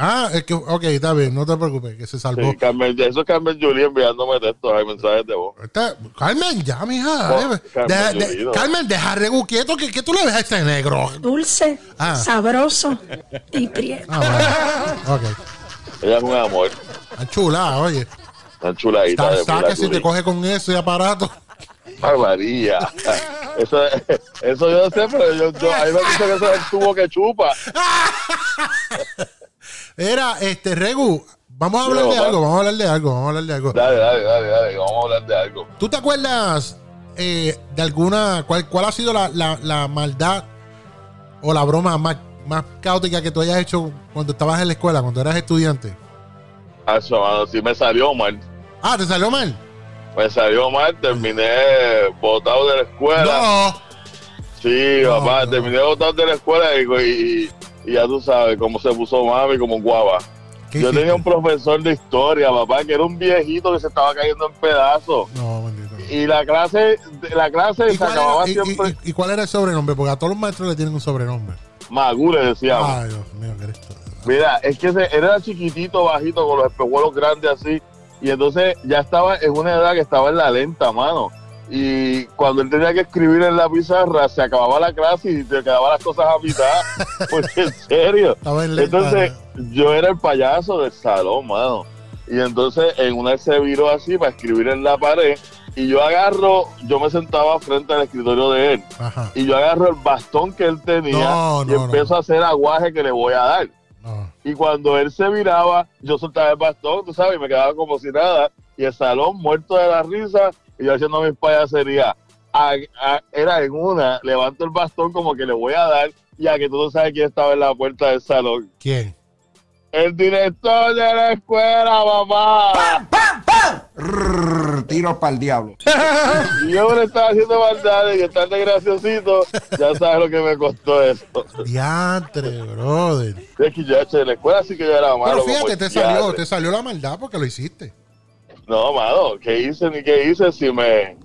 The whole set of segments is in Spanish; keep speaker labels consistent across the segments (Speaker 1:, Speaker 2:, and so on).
Speaker 1: Ah, es que, ok, está bien, no te preocupes, que se salvó.
Speaker 2: Sí, Carmen, eso es Carmen Julie enviándome textos, hay mensajes de voz.
Speaker 1: Está- Carmen, ya, mija.
Speaker 2: No,
Speaker 1: eh,
Speaker 2: Carmen,
Speaker 1: deja- de-
Speaker 2: digo.
Speaker 1: Carmen, deja Regu quieto, que, que tú le ves a este negro.
Speaker 3: Dulce,
Speaker 1: Ah.
Speaker 3: sabroso y prieto.
Speaker 1: Ah, bueno. Ok.
Speaker 2: Ella es un amor,
Speaker 1: Está chula, oye.
Speaker 2: tan chuladita.
Speaker 1: Está, está que si te coge con ese aparato.
Speaker 2: Ay, María. Eso, eso yo sé, pero yo, yo, a mí me dice que eso es el tubo que chupa.
Speaker 1: Era, este, Regu, vamos a hablar de algo, vamos a hablar de algo, vamos a hablar de algo.
Speaker 2: Dale, dale, dale, dale, vamos a hablar de algo.
Speaker 1: ¿Tú te acuerdas eh, de alguna, cuál, cuál ha sido la, la- la maldad o la broma más, más caótica que tú hayas hecho cuando estabas en la escuela, cuando eras estudiante?
Speaker 2: Mano, sí me salió mal.
Speaker 1: Ah, ¿te salió mal?
Speaker 2: Me salió mal, terminé botado de la escuela.
Speaker 1: No.
Speaker 2: Sí,
Speaker 1: No,
Speaker 2: papá,
Speaker 1: no.
Speaker 2: terminé botado de la escuela y, y- y ya tú sabes cómo se puso mami como guava.
Speaker 1: ¿Qué
Speaker 2: Yo
Speaker 1: hiciste?
Speaker 2: tenía un profesor de historia, papá, que era un viejito que se estaba cayendo en pedazos.
Speaker 1: No, bendito.
Speaker 2: Y la clase, la clase
Speaker 1: ¿Y
Speaker 2: se acababa
Speaker 1: era,
Speaker 2: siempre.
Speaker 1: y- y cuál era el sobrenombre? Porque a todos los maestros le tienen un sobrenombre.
Speaker 2: Magú le decíamos.
Speaker 1: Ay, Dios mío, Cristo.
Speaker 2: Mira, es que ese- era chiquitito, bajito, con los espejuelos grandes así. Y entonces ya estaba en una edad que estaba en la lenta, mano. Y cuando él tenía que escribir en la pizarra, se acababa la clase y te quedaban las cosas a mitad. Porque en serio. Entonces, yo era el payaso del salón, mano. Y entonces en una vez se viró así para escribir en la pared. Y yo agarro, yo me sentaba frente al escritorio de él.
Speaker 1: Ajá.
Speaker 2: Y yo agarro el bastón que él tenía
Speaker 1: No,
Speaker 2: y
Speaker 1: no,
Speaker 2: empiezo a hacer aguaje que le voy a dar.
Speaker 1: No.
Speaker 2: Y cuando él se viraba, yo soltaba el bastón, tú sabes, y me quedaba como si nada. Y el salón muerto de la risa, y yo haciendo mis payaserías. A- a- era en una, levanto el bastón como que le voy a dar, y a que tú no sabes quién estaba en la puerta del salón.
Speaker 1: ¿Quién?
Speaker 2: El director de la escuela, mamá.
Speaker 4: Rrrr, tiro para el diablo.
Speaker 2: Y yo le estaba haciendo maldades y estar de graciosito, ya sabes lo que me costó eso.
Speaker 1: Diantre, brother.
Speaker 2: Es que yo, che, la escuela sí que yo era malo.
Speaker 1: Pero fíjate, te salió, te salió la maldad porque lo hiciste.
Speaker 2: No, mano, ¿qué hice ni qué hice si me,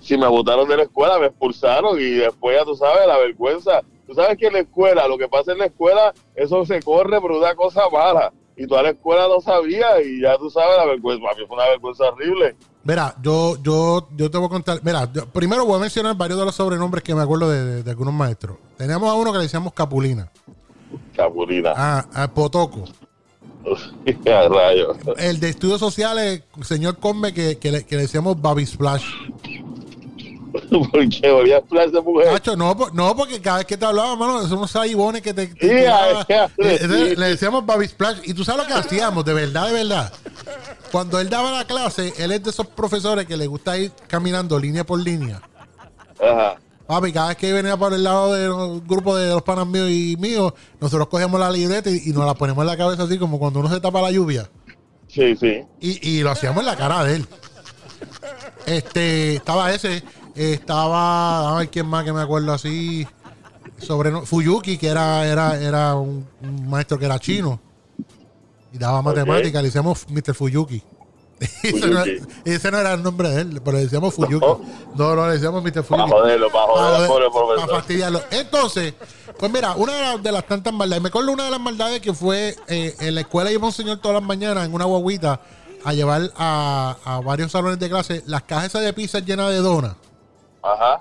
Speaker 2: si me botaron de la escuela, me expulsaron y después ya tú sabes, la vergüenza. Tú sabes que en la escuela, lo que pasa en la escuela, eso se corre por una cosa mala. Y toda la escuela no sabía y ya tú sabes la vergüenza. Para mí fue una vergüenza horrible.
Speaker 1: Mira, yo, yo, yo te voy a contar. Mira, yo- primero voy a mencionar varios de los sobrenombres que me acuerdo de, de- de algunos maestros. Teníamos a uno que le decíamos Capulina.
Speaker 2: Capulina.
Speaker 1: Ah, a Potoco.
Speaker 2: A rayos.
Speaker 1: El de estudios sociales, señor Combe, que, que le, que le decíamos Baby Splash.
Speaker 2: Porque volví a de mujer.
Speaker 1: No, no, porque cada vez que te hablaba, mano, son unos saibones que te. te
Speaker 2: qué
Speaker 1: entonces,
Speaker 2: agresivo.
Speaker 1: le decíamos Baby Splash. Y tú sabes lo que hacíamos, de verdad, de verdad. Cuando él daba la clase, él es de esos profesores que le gusta ir caminando línea por línea.
Speaker 2: Ajá.
Speaker 1: Papi, cada vez que venía por el lado del grupo de los panas míos y míos, nosotros cogemos la libreta y, y nos la ponemos en la cabeza así como cuando uno se tapa la lluvia.
Speaker 2: Sí, sí.
Speaker 1: Y, y lo hacíamos en la cara de él. Este, estaba ese, estaba, a ver quién más que me acuerdo así, sobre Fuyuki, que era, era, era un, un maestro que era chino. Y daba matemáticas, le decíamos Mr. Fuyuki. ese, no, ese no era el nombre de él, pero le decíamos Fuyuki. No, no, le decíamos Mr.
Speaker 2: Para
Speaker 1: Fuyuki.
Speaker 2: joderlo, para
Speaker 1: Para,
Speaker 2: joder, pobre
Speaker 1: para
Speaker 2: profesor.
Speaker 1: fastidiarlo. Entonces, pues mira, una de las, de las tantas maldades, me acuerdo una de las maldades que fue eh, en la escuela iba un señor todas las mañanas en una guaguita a llevar a, a varios salones de clase las cajas de pizza llenas de donas.
Speaker 2: Ajá.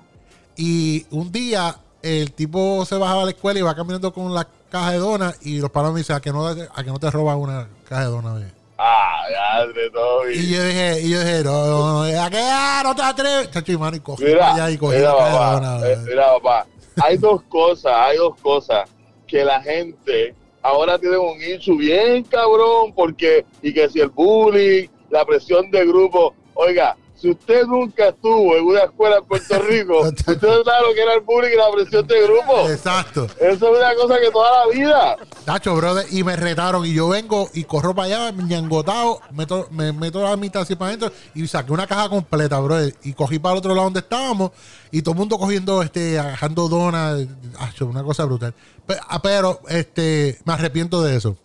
Speaker 1: Y un día el tipo se bajaba a la escuela y va caminando con la caja de donas y los padres me dicen, ¿a que no, a que no te robas una caja de donas? Ve?"
Speaker 2: Ah, ya, de todo.
Speaker 1: Y yo dije, y yo dije, no, no, no, ¿a qué ah, no te atreves? Chacho, y mano, y cogí
Speaker 2: Mira,
Speaker 1: allá y cogí
Speaker 2: papá, eh, mira, papá, hay dos cosas, hay dos cosas que la gente ahora tiene un issue bien cabrón, porque, y que si el bullying, la presión de grupo, oiga, si usted nunca estuvo en una escuela en Puerto Rico, usted sabe lo que era el bullying y la presión de grupo.
Speaker 1: Exacto.
Speaker 2: Eso es una cosa que toda la vida.
Speaker 1: Tacho, brother, y me retaron. Y yo vengo y corro para allá, ñangotado, meto, me meto la mitad así para adentro y saqué una caja completa, brother. Y cogí para el otro lado donde estábamos y todo el mundo cogiendo, este, agarrando donas. Tacho, una cosa brutal. Ah, Pero, este, me arrepiento de eso.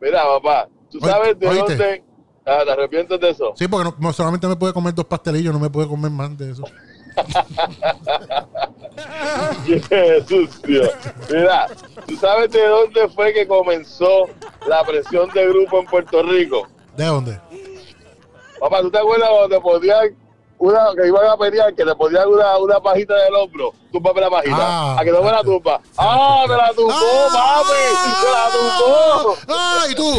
Speaker 2: Mira, papá, ¿tú sabes de
Speaker 1: ¿oíste?
Speaker 2: dónde? Ah, ¿Te arrepientes de eso?
Speaker 1: Sí, porque no, solamente me pude comer dos pastelillos, no me pude comer más de eso.
Speaker 2: Qué sucio. Mira, ¿tú sabes de dónde fue que comenzó la presión de grupo en Puerto Rico?
Speaker 1: ¿De dónde?
Speaker 2: Papá, ¿tú te acuerdas cuando te podían una, que iban a pelear, que te ponían una, una pajita del hombro? Túmbame la pajita.
Speaker 1: Ah.
Speaker 2: a que no me la tumba. ¡Ah, me la tumbó, papi! ¡Me la tumbó!
Speaker 1: ¡Ah! ¿Y tú?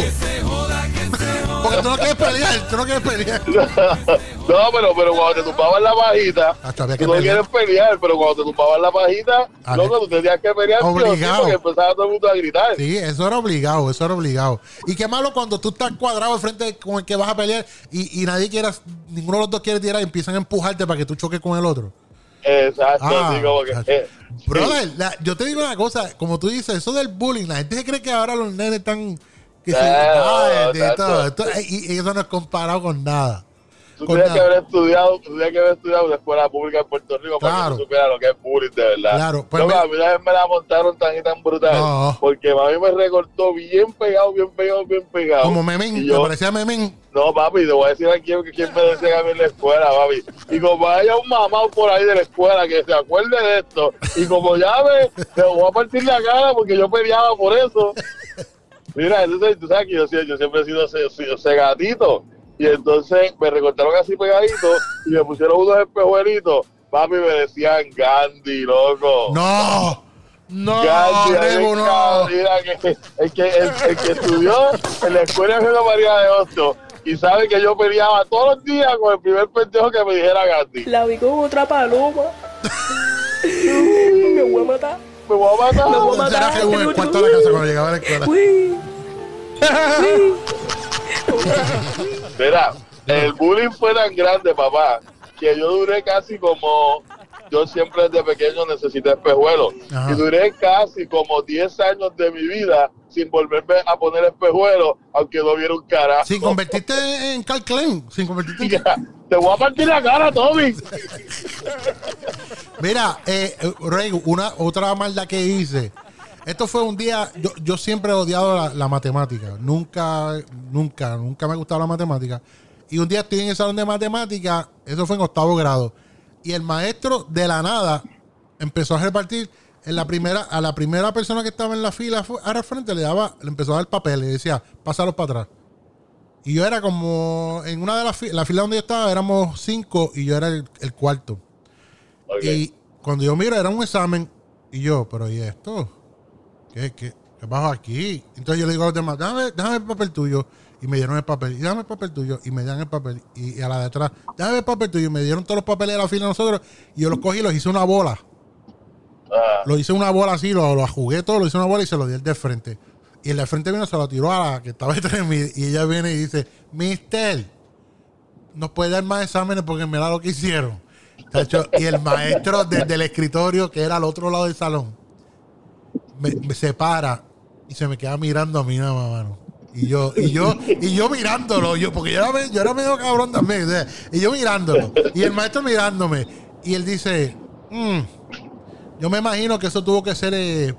Speaker 1: Porque tú no quieres pelear, tú no quieres pelear.
Speaker 2: No, pero, pero cuando te tumbaban la pajita,
Speaker 1: había que
Speaker 2: tú no quieres pelear, pero cuando te tumbaban la pajita,
Speaker 1: Había-
Speaker 2: loco, tú tenías que pelear
Speaker 1: Obligado.
Speaker 2: porque empezaba todo el mundo a gritar.
Speaker 1: Sí, eso era obligado, eso era obligado. Y qué malo cuando tú estás cuadrado al frente con el que vas a pelear y, y nadie quiera, ninguno de los dos quiere tirar y empiezan a empujarte para que tú choques con el otro.
Speaker 2: Exacto,
Speaker 1: Ah,
Speaker 2: sí, como que... eh,
Speaker 1: Brother, la- yo te digo una cosa, como tú dices, eso del bullying, la gente se cree que ahora los nenes están... Que se, de todo, y, y eso no es comparado con nada.
Speaker 2: Tú
Speaker 1: Con
Speaker 2: tenías que haber estudiado, tú tenías que haber estudiado una escuela pública en Puerto Rico para que tú supieras lo que es bullying de verdad.
Speaker 1: Claro, pues
Speaker 2: Loco,
Speaker 1: me-
Speaker 2: a mí una vez me la montaron tan y tan brutal.
Speaker 1: No.
Speaker 2: Porque mami me recortó bien pegado, bien pegado, bien pegado.
Speaker 1: Como Memín,
Speaker 2: yo,
Speaker 1: parecía Memín.
Speaker 2: No, papi, te voy a decir aquí que quién me decía a mí en la escuela, papi. Y como haya un mamá por ahí de la escuela que se acuerde de esto, y como ya me, te voy a partir la cara porque yo peleaba por eso. Mira, entonces tú sabes que yo, yo siempre he sido ese, sido ese gatito. Y entonces me recortaron así pegadito y me pusieron unos espejuelitos. Papi, me decían Gandhi, loco.
Speaker 1: No, no,
Speaker 2: Gandhi,
Speaker 1: no.
Speaker 2: mira, que, el, que, el, el que estudió en la escuela de María de Hostos y sabe que yo peleaba todos los días con el primer pendejo que me dijera Gandhi.
Speaker 3: La vi con otra paloma. Me voy a matar.
Speaker 2: Me voy a matar.
Speaker 3: Me voy a matar.
Speaker 1: que en el cuarto de la casa cuando llegaba a la escuela.
Speaker 3: Uy.
Speaker 2: Mira, el bullying fue tan grande, papá, que yo duré casi como. Yo siempre desde pequeño necesité espejuelos.
Speaker 1: Ajá.
Speaker 2: Y duré casi como 10 años de mi vida sin volverme a poner espejuelos, aunque no viera un carajo.
Speaker 1: Sin convertirte en Carl Klein, sin convertirte en...
Speaker 2: Te voy a partir la cara, Tommy.
Speaker 1: Mira, eh, Rego, una otra maldad que hice. Esto fue un día, yo, yo siempre he odiado la, la matemática. Nunca, nunca, nunca me ha gustado la matemática. Y un día estoy en el salón de matemática, eso fue en octavo grado. Y el maestro de la nada empezó a repartir en la primera, a la primera persona que estaba en la fila al frente le daba, le empezó a dar papel y decía, pásalos para atrás. Y yo era como, en una de las filas, la fila donde yo estaba éramos cinco y yo era el- el cuarto. Y cuando yo miro, era un examen. Y yo, pero ¿y esto? ¿Qué, qué, qué aquí? Entonces yo le digo a los demás, déjame, déjame el papel tuyo. Y me dieron el papel. Y déjame el papel tuyo. Y me dan el papel. Y, y a la de atrás, déjame el papel tuyo. Y me dieron todos los papeles de la fila a nosotros. Y yo los cogí y los hice una bola.
Speaker 2: Ah,
Speaker 1: Lo hice una bola así, lo, lo jugué todo, lo hice una bola y se lo di al de frente. Y el de frente vino, se lo tiró a la que estaba detrás de mí. Y ella viene y dice, Mister, nos puede dar más exámenes porque mira lo que hicieron. Chacho, y el maestro desde el escritorio, que era al otro lado del salón, me, me separa y se me queda mirando a mí nada más, mano. Y yo, y yo, y yo mirándolo, yo, porque yo era, yo era medio cabrón también. o sea, y yo mirándolo. Y el maestro mirándome. Y él dice, "Mm, yo me imagino que eso tuvo que ser eh,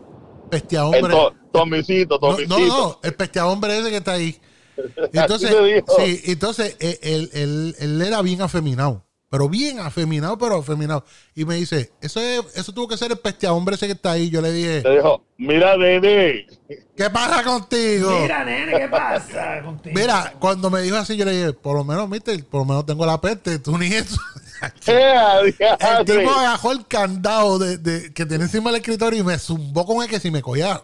Speaker 1: pestia
Speaker 2: el
Speaker 1: hombre.
Speaker 2: to- Tomicito,
Speaker 1: No,
Speaker 2: Tomicito.
Speaker 1: no, no, el pestia hombre ese que está ahí. Entonces, sí, entonces eh, él, él- él era bien afeminado. Pero bien afeminado, pero afeminado. Y me dice, eso es, eso tuvo que ser el pestia hombre ese que está ahí. Yo le dije,
Speaker 2: Te dijo, mira, nene.
Speaker 1: ¿qué pasa contigo?
Speaker 3: Mira, nene, ¿qué pasa contigo?
Speaker 1: Mira, cuando me dijo así, yo le dije, por lo menos, mister, por lo menos tengo la peste, tú ni eso.
Speaker 2: ¡Eh,
Speaker 1: El tipo agarró el candado de, de- que tenía encima del escritorio y me zumbó con él que si me cogía,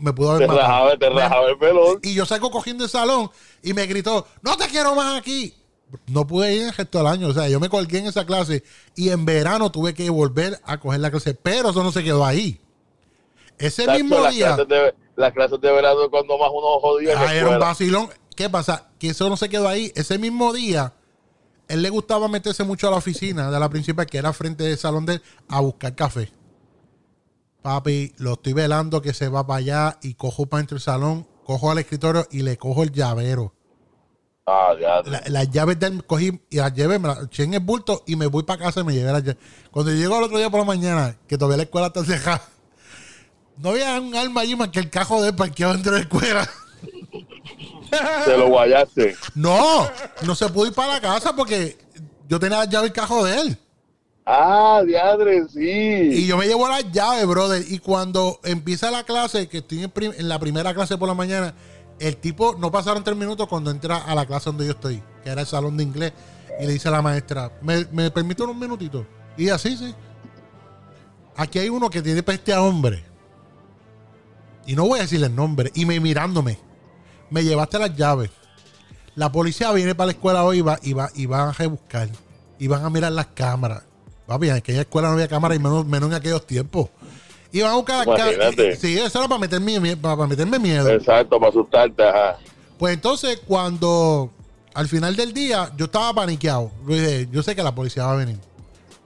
Speaker 1: me pudo haber
Speaker 2: Te
Speaker 1: matado.
Speaker 2: rajaba, te rajaba el pelón.
Speaker 1: Y yo salgo cogiendo el salón y me gritó, no te quiero más aquí. No pude ir el resto del año. O sea, yo me colgué en esa clase y en verano tuve que volver a coger la clase. Pero eso no se quedó ahí. Ese mismo
Speaker 2: las
Speaker 1: día,
Speaker 2: Clases de, las clases de verano cuando más uno jodía
Speaker 1: ah, era un vacilón. ¿Qué pasa? Que eso no se quedó ahí. Ese mismo día, él le gustaba meterse mucho a la oficina de la principal, que era frente del salón de él, a buscar café. Papi, lo estoy velando que se va para allá y cojo para dentro del salón, cojo al escritorio y le cojo el llavero.
Speaker 2: Ah, ya.
Speaker 1: La- las llaves del cogí y las llevé, me las eché en el bulto y me voy para casa y me llevé las llaves. Cuando llego al otro día por la mañana, que todavía la escuela está cerrada, no había un alma allí más que el cajo de él parqueado dentro de la escuela.
Speaker 2: Te lo guayaste.
Speaker 1: No, no se pudo ir para la casa porque yo tenía las llaves del cajo de él.
Speaker 2: Ah, diadre,
Speaker 1: Y
Speaker 2: sí.
Speaker 1: yo me llevo las llaves, brother. Y cuando empieza la clase, que estoy en la primera clase por la mañana, el tipo no pasaron tres minutos cuando entra a la clase donde yo estoy, que era el salón de inglés. Y le dice a la maestra, ¿me, me permite unos minutitos? Y así, sí. Aquí hay uno que tiene peste a hombre. Y no voy a decirle el nombre. Y me mirándome. Me llevaste las llaves. La policía viene para la escuela hoy y va, y va, y van a rebuscar. Y van a mirar las cámaras. Papi, en aquella escuela no había cámara y menos, menos en aquellos tiempos. Y van a buscar las. Sí, eso era para meterme, para meterme miedo.
Speaker 2: Exacto, para asustarte, ajá.
Speaker 1: Pues entonces, cuando al final del día yo estaba paniqueado, yo dije, yo sé que la policía va a venir.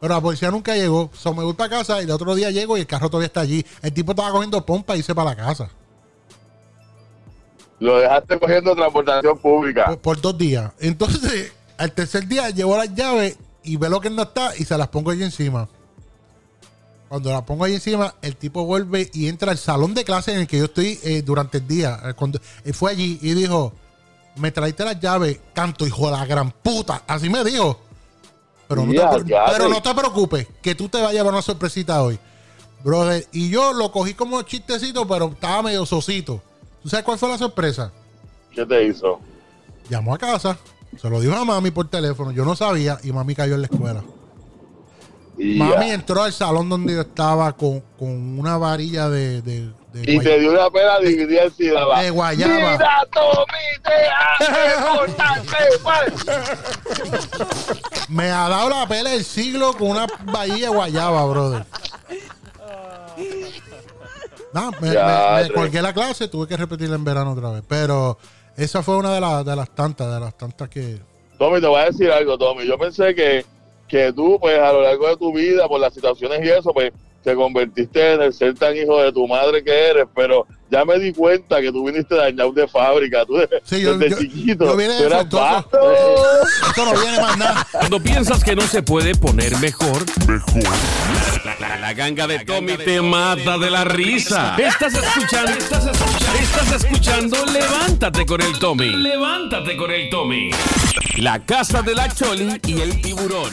Speaker 1: Pero la policía nunca llegó. So, me voy para casa y el otro día llego y el carro todavía está allí. El tipo estaba cogiendo pompa y irse para la casa.
Speaker 2: Lo dejaste cogiendo transportación pública.
Speaker 1: Por, por dos días. Entonces, al tercer día llevo las llaves y ve lo que no está y se las pongo allí encima. Cuando las pongo ahí encima, el tipo vuelve y entra al salón de clase en el que yo estoy eh, durante el día. Eh, Cuando, él fue allí y dijo, me traiste las llaves, canto, hijo de la gran puta. Así me dijo. Pero te, no te preocupes, que tú te vas a llevar una sorpresita hoy. Brother, y yo lo cogí como chistecito, pero estaba medio sosito. ¿Tú sabes cuál fue la sorpresa?
Speaker 2: ¿Qué te hizo?
Speaker 1: Llamó a casa, se lo dijo a mami por teléfono, yo no sabía y mami cayó en la escuela. Mami entró al salón donde yo estaba con, con una varilla de, de, de
Speaker 2: y te dio una pena dividida en sílabas.
Speaker 1: De guayaba.
Speaker 2: Mira, Tommy.
Speaker 1: Me ha dado la pela del siglo con una varilla de guayaba, brother. Nah, me,
Speaker 2: Ya,
Speaker 1: me- me
Speaker 2: tres.
Speaker 1: colgué la clase, tuve que repetirla en verano otra vez. Pero esa fue una de, las de las tantas, de las tantas que...
Speaker 2: Tommy, te voy a decir algo, Tommy. Yo pensé que, que tú, pues, a lo largo de tu vida, por las situaciones y eso, pues, te convertiste en el ser tan hijo de tu madre que eres, pero ya me di cuenta que tú viniste dañado de fábrica. Tú desde,
Speaker 1: Sí, yo-
Speaker 2: desde
Speaker 1: yo-
Speaker 2: chiquito.
Speaker 1: yo vine
Speaker 2: tú eras vasto.
Speaker 1: Esto no viene más nada.
Speaker 5: Cuando piensas que no se puede poner mejor, mejor. La, la- la ganga de Tommy te mata de la risa. Estás escuchando, estás escuchando, estás escuchando Levántate con el Tommy. Levántate con el Tommy. La casa de la Choli y el tiburón.